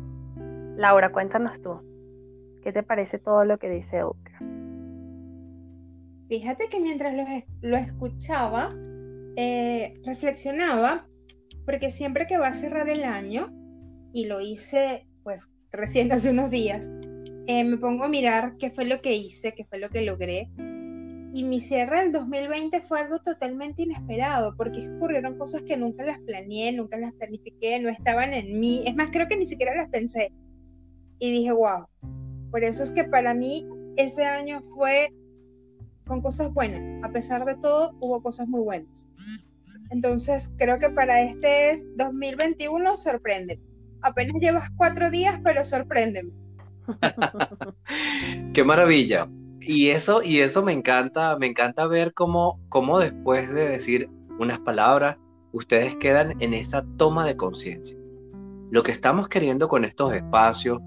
Laura, cuéntanos tú, ¿qué te parece todo lo que dice? Fíjate que mientras lo, escuchaba, eh, reflexionaba, porque siempre que va a cerrar el año, y lo hice pues recién hace unos días, eh, me pongo a mirar qué fue lo que hice, qué fue lo que logré. y mi cierre del 2020 fue algo totalmente inesperado, porque ocurrieron cosas que nunca las planeé, nunca las planifiqué, no estaban en mí. Es más, creo que ni siquiera las pensé. Y dije, wow. Por eso es que para mí ese año fue con cosas buenas. A pesar de todo, hubo cosas muy buenas. Entonces, creo que para este 2021 sorprende. Apenas llevas cuatro días, pero sorpréndeme. Qué maravilla. Y eso, y eso me encanta, me encanta ver cómo, cómo después de decir unas palabras, ustedes quedan en esa toma de conciencia. Lo que estamos queriendo con estos espacios,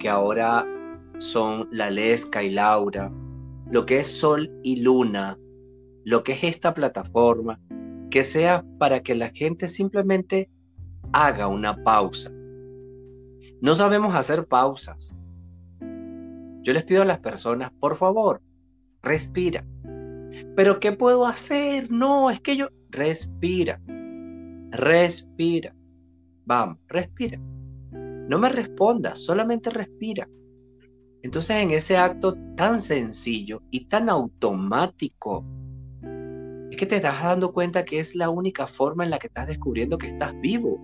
que ahora son la Lesca y Laura, lo que es Sol y Luna, lo que es esta plataforma, que sea para que la gente simplemente haga una pausa. No sabemos hacer pausas. Yo les pido a las personas, por favor, respira. Pero ¿qué puedo hacer? No, es que yo... Respira. Respira. Vamos, respira. No me respondas, solamente respira. Entonces en ese acto tan sencillo y tan automático, es que te estás dando cuenta que es la única forma en la que estás descubriendo que estás vivo.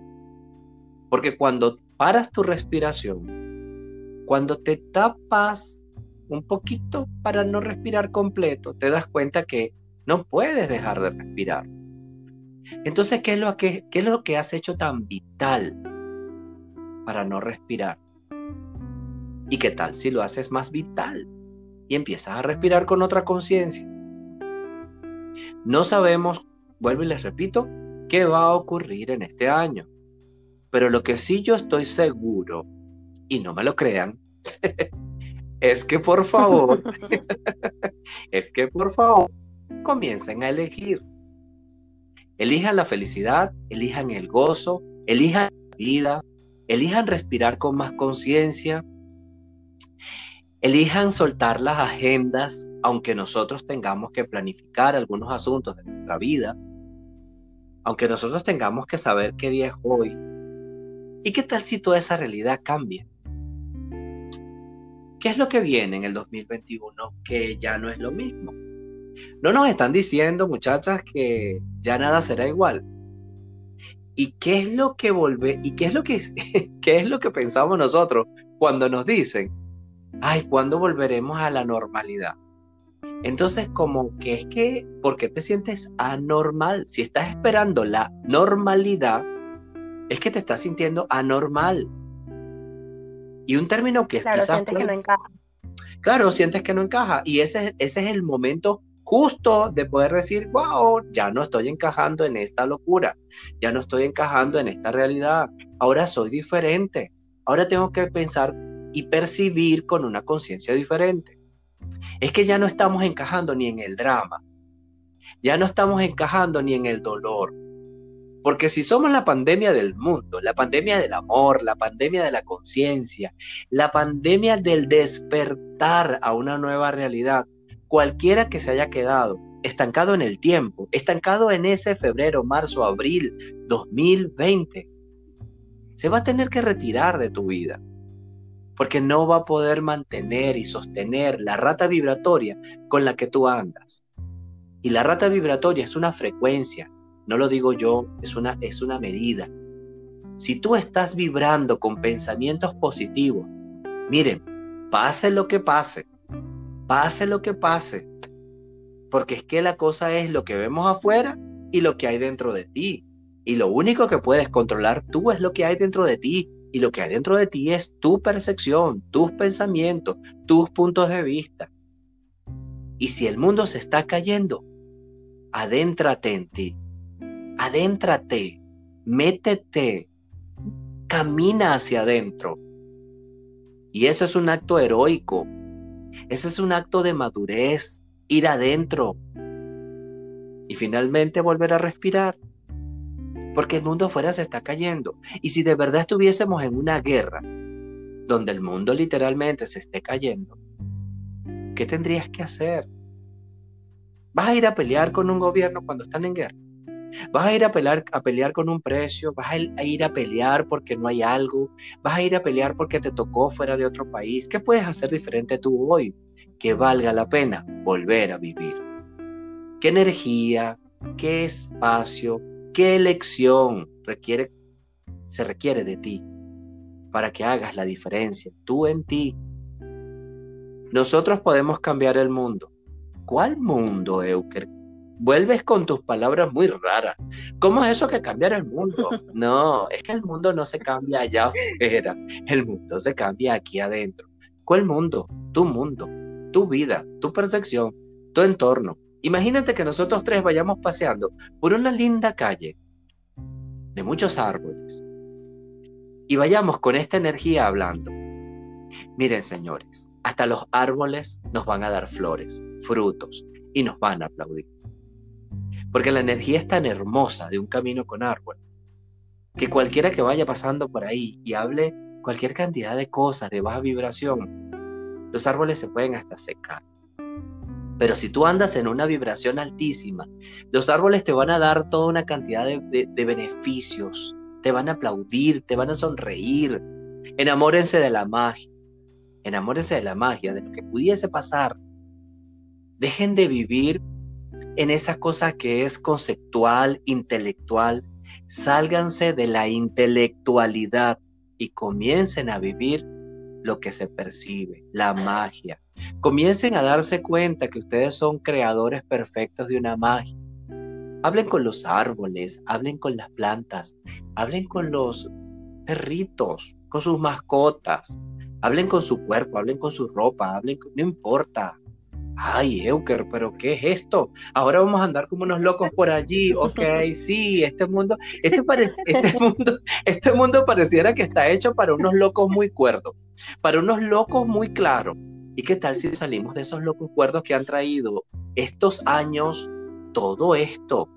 Porque cuando paras tu respiración, cuando te tapas un poquito para no respirar completo, te das cuenta que no puedes dejar de respirar. Entonces, ¿qué es lo que, has hecho tan vital para no respirar? ¿Y qué tal si lo haces más vital y empiezas a respirar con otra conciencia? No sabemos, vuelvo y les repito, qué va a ocurrir en este año. Pero lo que sí yo estoy seguro, y no me lo crean, es que por favor, es que por favor, comiencen a elegir. Elijan la felicidad, elijan el gozo, elijan la vida, elijan respirar con más conciencia, elijan soltar las agendas, aunque nosotros tengamos que planificar algunos asuntos de nuestra vida, aunque nosotros tengamos que saber qué día es hoy, ¿Y qué tal si toda esa realidad cambia? ¿Qué es lo que viene en el 2021 que ya no es lo mismo? No nos están diciendo, muchachas, que ya nada será igual. ¿Y qué es lo que vuelve? ¿Y qué es lo que qué es lo que pensamos nosotros cuando nos dicen, "Ay, ¿cuándo volveremos a la normalidad?" Entonces, como que es que ¿por qué te sientes anormal? Si estás esperando la normalidad, es que te estás sintiendo anormal. Y un término que claro, sientes que no encaja. Claro, sientes que no encaja. Y ese, ese es el momento justo de poder decir, wow, ya no estoy encajando en esta locura, ya no estoy encajando en esta realidad, ahora soy diferente, ahora tengo que pensar y percibir con una conciencia diferente. Es que ya no estamos encajando ni en el drama, ya no estamos encajando ni en el dolor, porque si somos la pandemia del mundo, la pandemia del amor, la pandemia de la conciencia, la pandemia del despertar a una nueva realidad, cualquiera que se haya quedado estancado en el tiempo, estancado en ese febrero, marzo, abril 2020, se va a tener que retirar de tu vida, porque no va a poder mantener y sostener la rata vibratoria con la que tú andas. Y la rata vibratoria es una frecuencia, no lo digo yo, es una, es una medida. Si tú estás vibrando con pensamientos positivos, miren, pase lo que pase, pase lo que pase, porque es que la cosa es lo que vemos afuera y lo que hay dentro de ti. Y lo único que puedes controlar tú es lo que hay dentro de ti. Y lo que hay dentro de ti es tu percepción, tus pensamientos, tus puntos de vista. Y si el mundo se está cayendo, adéntrate en ti adéntrate, métete, camina hacia adentro. Y ese es un acto heroico, ese es un acto de madurez, ir adentro y finalmente volver a respirar. Porque el mundo afuera se está cayendo. Y si de verdad estuviésemos en una guerra, donde el mundo literalmente se esté cayendo, ¿qué tendrías que hacer? ¿Vas a ir a pelear con un gobierno cuando están en guerra? Vas a ir a pelear, a pelear con un precio, vas a ir a pelear porque no hay algo, vas a ir a pelear porque te tocó fuera de otro país. ¿Qué puedes hacer diferente tú hoy que valga la pena volver a vivir? ¿Qué energía, qué espacio, qué elección requiere, se requiere de ti para que hagas la diferencia, tú en ti? Nosotros podemos cambiar el mundo. ¿Cuál mundo, Euker? Vuelves con tus palabras muy raras. ¿Cómo es eso que cambiar el mundo? No, es que el mundo no se cambia allá afuera, el mundo se cambia aquí adentro. ¿Cuál mundo? Tu mundo, tu vida, tu percepción, tu entorno. Imagínate que nosotros tres vayamos paseando por una linda calle de muchos árboles y vayamos con esta energía hablando. Miren, señores, hasta los árboles nos van a dar flores, frutos y nos van a aplaudir. Porque la energía es tan hermosa de un camino con árbol que cualquiera que vaya pasando por ahí y hable cualquier cantidad de cosas de baja vibración, los árboles se pueden hasta secar. Pero si tú andas en una vibración altísima, los árboles te van a dar toda una cantidad de, beneficios, te van a aplaudir, te van a sonreír. Enamórense de la magia, enamórense de la magia, de lo que pudiese pasar. Dejen de vivir en esa cosa que es conceptual, intelectual. Sálganse de la intelectualidad y comiencen a vivir lo que se percibe, la magia. Comiencen a darse cuenta que ustedes son creadores perfectos de una magia. Hablen con los árboles, hablen con las plantas, hablen con los perritos, con sus mascotas, hablen con su cuerpo, hablen con su ropa, hablen, no importa, Ay, Euker, pero ¿qué es esto? Ahora vamos a andar como unos locos por allí. Ok, sí, este mundo, este, este, mundo, este mundo pareciera que está hecho para unos locos muy cuerdos, para unos locos muy claros. ¿Y qué tal si salimos de esos locos cuerdos que han traído estos años todo esto?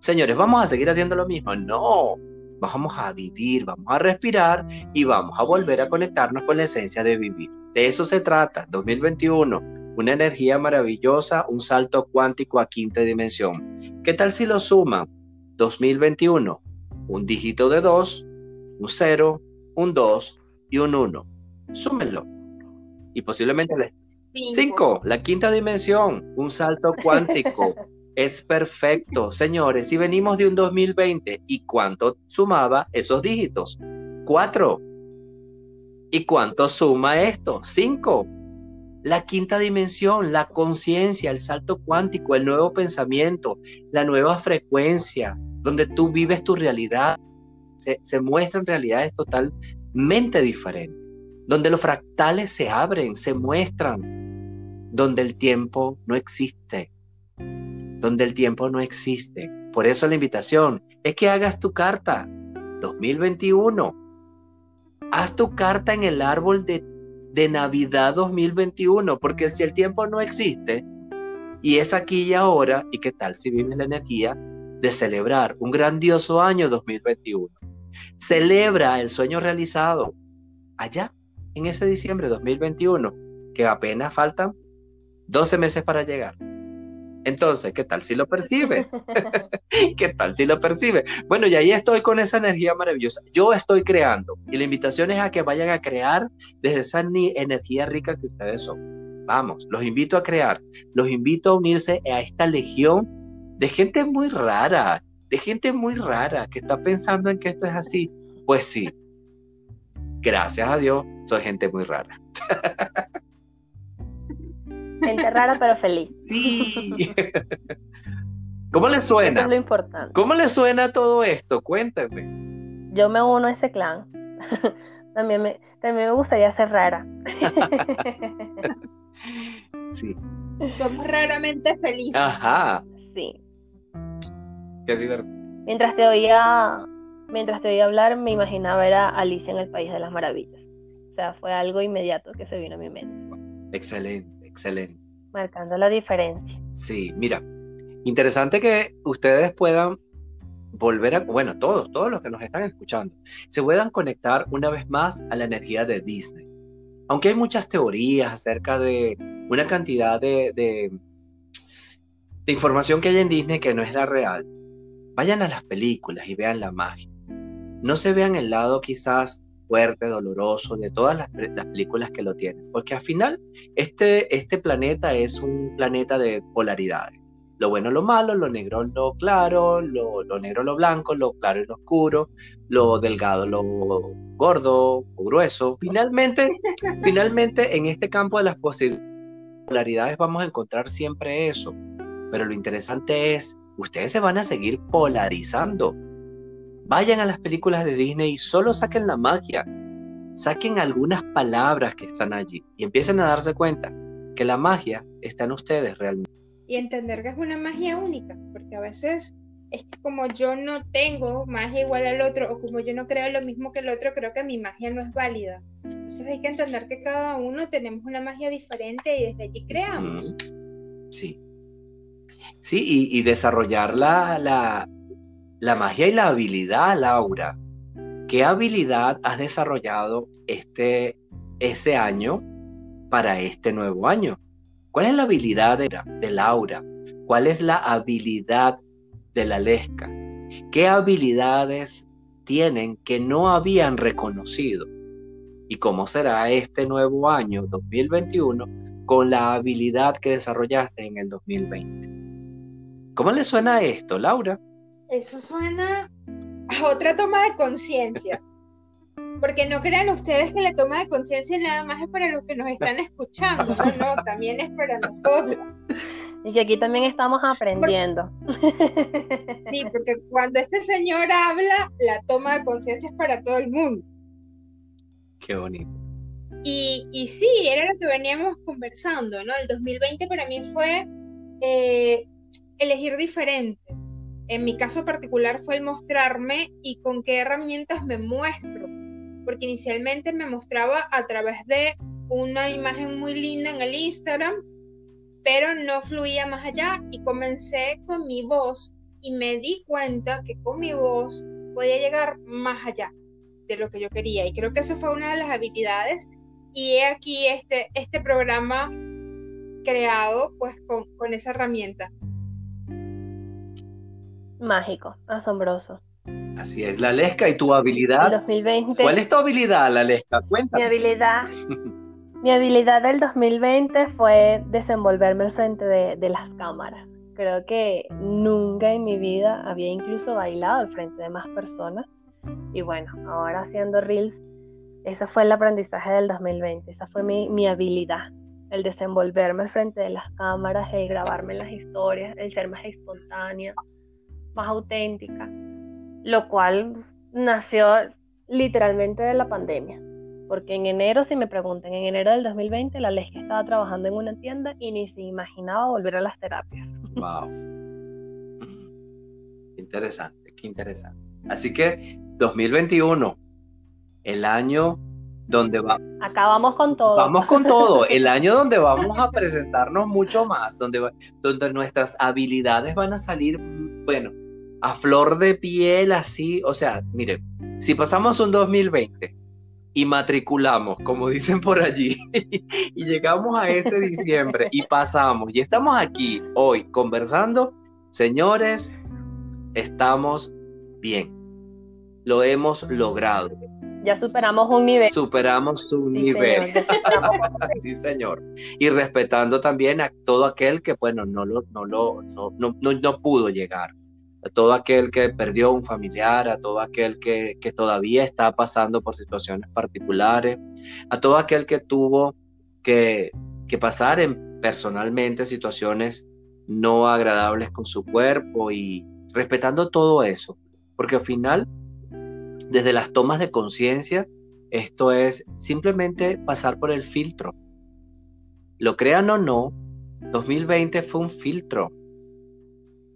Señores, ¿vamos a seguir haciendo lo mismo? No, vamos a vivir, vamos a respirar y vamos a volver a conectarnos con la esencia de vivir. De eso se trata, 2021 una energía maravillosa, un salto cuántico a quinta dimensión. ¿Qué tal si lo suman? 2021, un dígito de 2, un 0, un 2 y un 1. Súmenlo. Y posiblemente 5, la quinta dimensión, un salto cuántico. es perfecto, señores. Si venimos de un 2020, ¿y cuánto sumaba esos dígitos? 4. ¿Y cuánto suma esto? 5 la quinta dimensión, la conciencia, el salto cuántico, el nuevo pensamiento, la nueva frecuencia, donde tú vives tu realidad, se, muestran realidades totalmente diferentes, donde los fractales se abren, se muestran, donde el tiempo no existe, donde el tiempo no existe. Por eso la invitación es que hagas tu carta 2021. Haz tu carta en el árbol de de Navidad 2021, porque si el tiempo no existe y es aquí y ahora, ¿y qué tal si vives la energía de celebrar un grandioso año 2021? Celebra el sueño realizado allá, en ese diciembre 2021, que apenas faltan 12 meses para llegar. Entonces, ¿qué tal si lo percibes? ¿Qué tal si lo percibes? Bueno, y ahí estoy con esa energía maravillosa. Yo estoy creando y la invitación es a que vayan a crear desde esa energía rica que ustedes son. Vamos, los invito a crear, los invito a unirse a esta legión de gente muy rara, de gente muy rara que está pensando en que esto es así. Pues sí, gracias a Dios, soy gente muy rara. Gente rara pero feliz. Sí. ¿Cómo le suena? es lo importante. ¿Cómo le suena todo esto? Cuéntame. Yo me uno a ese clan. también, me, también me gustaría ser rara. sí. Somos raramente felices. Ajá. Sí. Qué divertido. Mientras te oía, mientras te oía hablar, me imaginaba ver a Alicia en el País de las Maravillas. O sea, fue algo inmediato que se vino a mi mente. Excelente. Excelente. Marcando la diferencia. Sí, mira, interesante que ustedes puedan volver a, bueno, todos, todos los que nos están escuchando, se puedan conectar una vez más a la energía de Disney. Aunque hay muchas teorías acerca de una cantidad de, de, de información que hay en Disney que no es la real, vayan a las películas y vean la magia. No se vean el lado quizás fuerte, doloroso, de todas las, películas que lo tienen. Porque al final, este, este planeta es un planeta de polaridades. Lo bueno, lo malo, lo negro, lo claro, lo, lo negro, lo blanco, lo claro y lo oscuro, lo delgado, lo gordo o grueso. Finalmente, finalmente en este campo de las posibilidades vamos a encontrar siempre eso. Pero lo interesante es, ustedes se van a seguir polarizando. Vayan a las películas de Disney y solo saquen la magia. Saquen algunas palabras que están allí y empiecen a darse cuenta que la magia está en ustedes realmente y entender que es una magia única, porque a veces es que como yo no tengo magia igual al otro o como yo no creo lo mismo que el otro, creo que mi magia no es válida. Entonces hay que entender que cada uno tenemos una magia diferente y desde allí creamos. Sí. Sí, y, desarrollar la, la, la magia y la habilidad, Laura. ¿Qué habilidad has desarrollado este, ese año para este nuevo año? ¿Cuál es la habilidad de, Laura? ¿Cuál es la habilidad de la Lesca? ¿Qué habilidades tienen que no habían reconocido? ¿Y cómo será este nuevo año 2021 con la habilidad que desarrollaste en el 2020? ¿Cómo le suena esto, Laura? Eso suena a otra toma de conciencia. Porque no crean ustedes que la toma de conciencia nada más es para los que nos están escuchando, no, no, también es para nosotros. Y que aquí también estamos aprendiendo. sí, porque cuando este señor habla, la toma de conciencia es para todo el mundo. Qué bonito. Y, y, sí, era lo que veníamos conversando, ¿no? El 2020 para mí fue eh, elegir diferente. En mi caso particular fue el mostrarme y con qué herramientas me muestro porque inicialmente me mostraba a través de una imagen muy linda en el Instagram, pero no fluía más allá y comencé con mi voz y me di cuenta que con mi voz podía llegar más allá de lo que yo quería y creo que eso fue una de las habilidades y he aquí este, este programa creado pues con, con esa herramienta. Mágico, asombroso. Así es, la Lesca y tu habilidad. 2020. ¿Cuál es tu habilidad, la Lesca? Cuéntame. Mi habilidad. mi habilidad del 2020 fue desenvolverme al frente de, las cámaras. Creo que nunca en mi vida había incluso bailado al frente de más personas. Y bueno, ahora haciendo Reels, ese fue el aprendizaje del 2020. Esa fue mi, mi habilidad. El desenvolverme al frente de las cámaras, el grabarme las historias, el ser más espontánea, más auténtica lo cual nació literalmente de la pandemia. Porque en enero, si me preguntan, en enero del 2020, la Lesca estaba trabajando en una tienda y ni se imaginaba volver a las terapias. ¡Wow! Interesante, qué interesante. Así que 2021, el año donde va. Acabamos con todo. Vamos con todo. El año donde vamos a presentarnos mucho más, donde, donde nuestras habilidades van a salir, bueno, a flor de piel, así, o sea, mire, si pasamos un 2020 y matriculamos, como dicen por allí, y llegamos a ese diciembre y pasamos y estamos aquí hoy conversando, señores, estamos bien, lo hemos logrado. Ya superamos un nivel. Superamos un nivel. sí, señor. Y respetando también a todo aquel que, bueno, no, lo, no, lo, no, no, no pudo llegar a todo aquel que perdió un familiar, a todo aquel que, todavía está pasando por situaciones particulares, a todo aquel que tuvo que, pasar en, personalmente situaciones no agradables con su cuerpo y respetando todo eso, porque al final, desde las tomas de conciencia, esto es simplemente pasar por el filtro. Lo crean o no, 2020 fue un filtro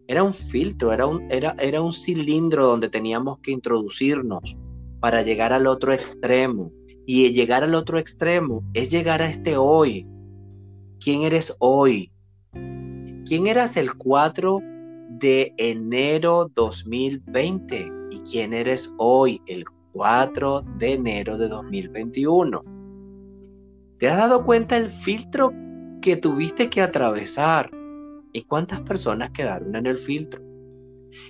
era un filtro, era un, era, era un cilindro donde teníamos que introducirnos para llegar al otro extremo. Y llegar al otro extremo es llegar a este hoy. ¿Quién eres hoy? ¿Quién eras el 4 de enero 2020? ¿Y quién eres hoy, el 4 de enero de 2021? ¿Te has dado cuenta el filtro que tuviste que atravesar? ¿Y cuántas personas quedaron en el filtro?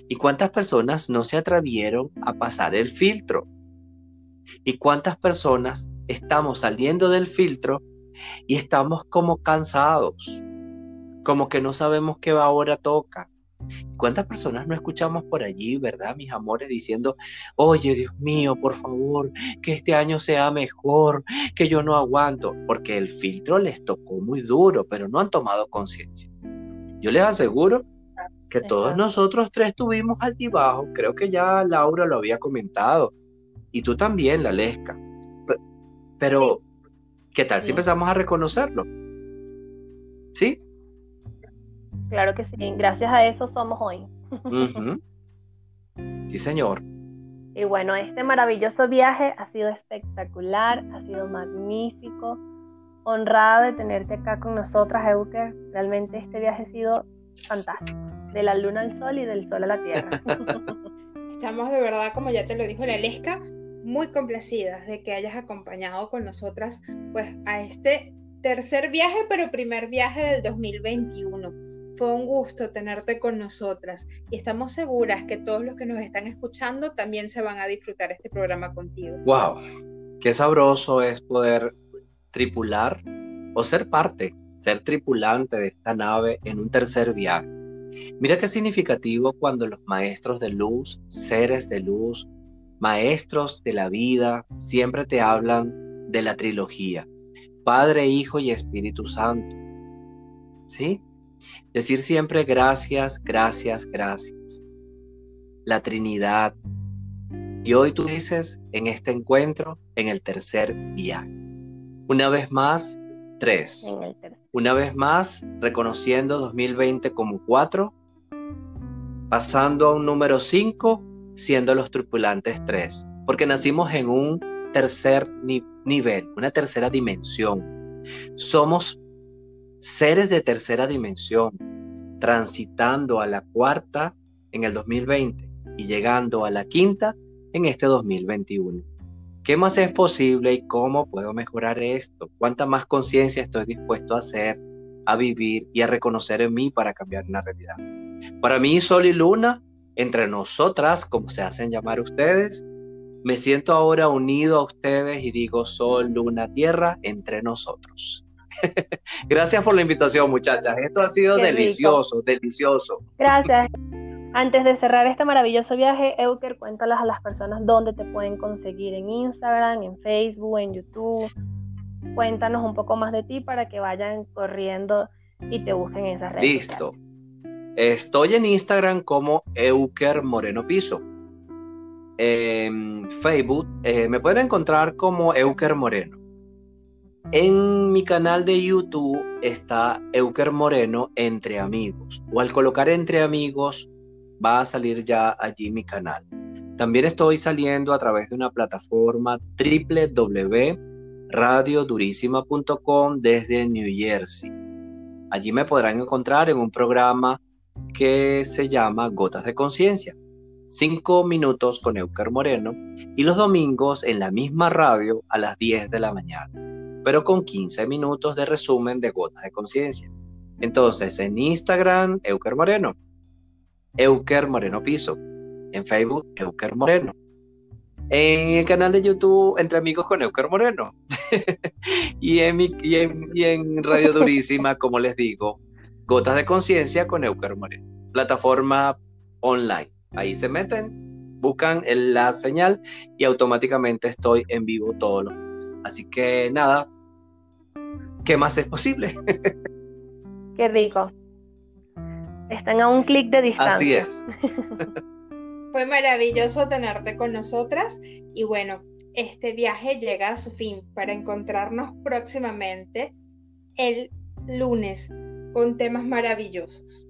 ¿Y cuántas personas no se atrevieron a pasar el filtro? ¿Y cuántas personas estamos saliendo del filtro y estamos como cansados? como que no sabemos qué ahora toca. ¿Cuántas personas no escuchamos por allí, verdad, mis amores, diciendo, oye, Dios mío, por favor, que este año sea mejor, que yo no aguanto? Porque el filtro les tocó muy duro, pero no han tomado conciencia. Yo les aseguro que todos nosotros tres tuvimos altibajo, creo que ya Laura lo había comentado, y tú también, la Lesca. Pero, ¿qué tal si empezamos a reconocerlo? ¿Sí? Claro que sí, gracias a eso somos hoy. Sí, señor. Y bueno, este maravilloso viaje ha sido espectacular, ha sido magnífico. Honrada de tenerte acá con nosotras, Euker. Realmente este viaje ha sido fantástico. De la luna al sol y del sol a la tierra. Estamos de verdad, como ya te lo dijo la Lesca, muy complacidas de que hayas acompañado con nosotras pues a este tercer viaje, pero primer viaje del 2021 fue un gusto tenerte con nosotras y estamos seguras que todos los que nos están escuchando también se van a disfrutar este programa contigo. ¡Wow! Qué sabroso es poder tripular o ser parte, ser tripulante de esta nave en un tercer viaje. Mira qué significativo cuando los maestros de luz, seres de luz, maestros de la vida, siempre te hablan de la trilogía, Padre, Hijo y Espíritu Santo. ¿Sí? Decir siempre gracias, gracias, gracias. La Trinidad. Y hoy tú dices en este encuentro, en el tercer viaje. Una vez más, tres. Una vez más, reconociendo 2020 como cuatro, pasando a un número cinco, siendo los tripulantes tres. Porque nacimos en un tercer nivel, una tercera dimensión. Somos seres de tercera dimensión, transitando a la cuarta en el 2020 y llegando a la quinta en este 2021. ¿Qué más es posible y cómo puedo mejorar esto? ¿Cuánta más conciencia estoy dispuesto a hacer, a vivir y a reconocer en mí para cambiar una realidad? Para mí, Sol y Luna, entre nosotras, como se hacen llamar ustedes, me siento ahora unido a ustedes y digo Sol, Luna, Tierra, entre nosotros. Gracias por la invitación, muchachas. Esto ha sido delicioso, delicioso. Gracias. Antes de cerrar este maravilloso viaje, Euker, cuéntalas a las personas dónde te pueden conseguir en Instagram, en Facebook, en YouTube. Cuéntanos un poco más de ti para que vayan corriendo y te busquen en esas redes. Listo. Estoy en Instagram como Euker Moreno Piso. En Facebook eh, me pueden encontrar como Euker Moreno. En mi canal de YouTube está Euker Moreno Entre Amigos. O al colocar Entre Amigos va a salir ya allí mi canal. También estoy saliendo a través de una plataforma www.radiodurísima.com desde New Jersey. Allí me podrán encontrar en un programa que se llama Gotas de Conciencia. Cinco minutos con Euker Moreno y los domingos en la misma radio a las 10 de la mañana pero con 15 minutos de resumen de gotas de conciencia. Entonces, en Instagram, Euker Moreno, Euker Moreno Piso, en Facebook, Euker Moreno, en el canal de YouTube, Entre Amigos con Euker Moreno, y, en Radio Durísima, como les digo, Gotas de Conciencia con Euker Moreno, plataforma online. Ahí se meten, buscan la señal y automáticamente estoy en vivo todos los Así que nada, ¿qué más es posible? Qué rico. Están a un clic de distancia. Así es. Fue maravilloso tenerte con nosotras y bueno, este viaje llega a su fin para encontrarnos próximamente el lunes con temas maravillosos.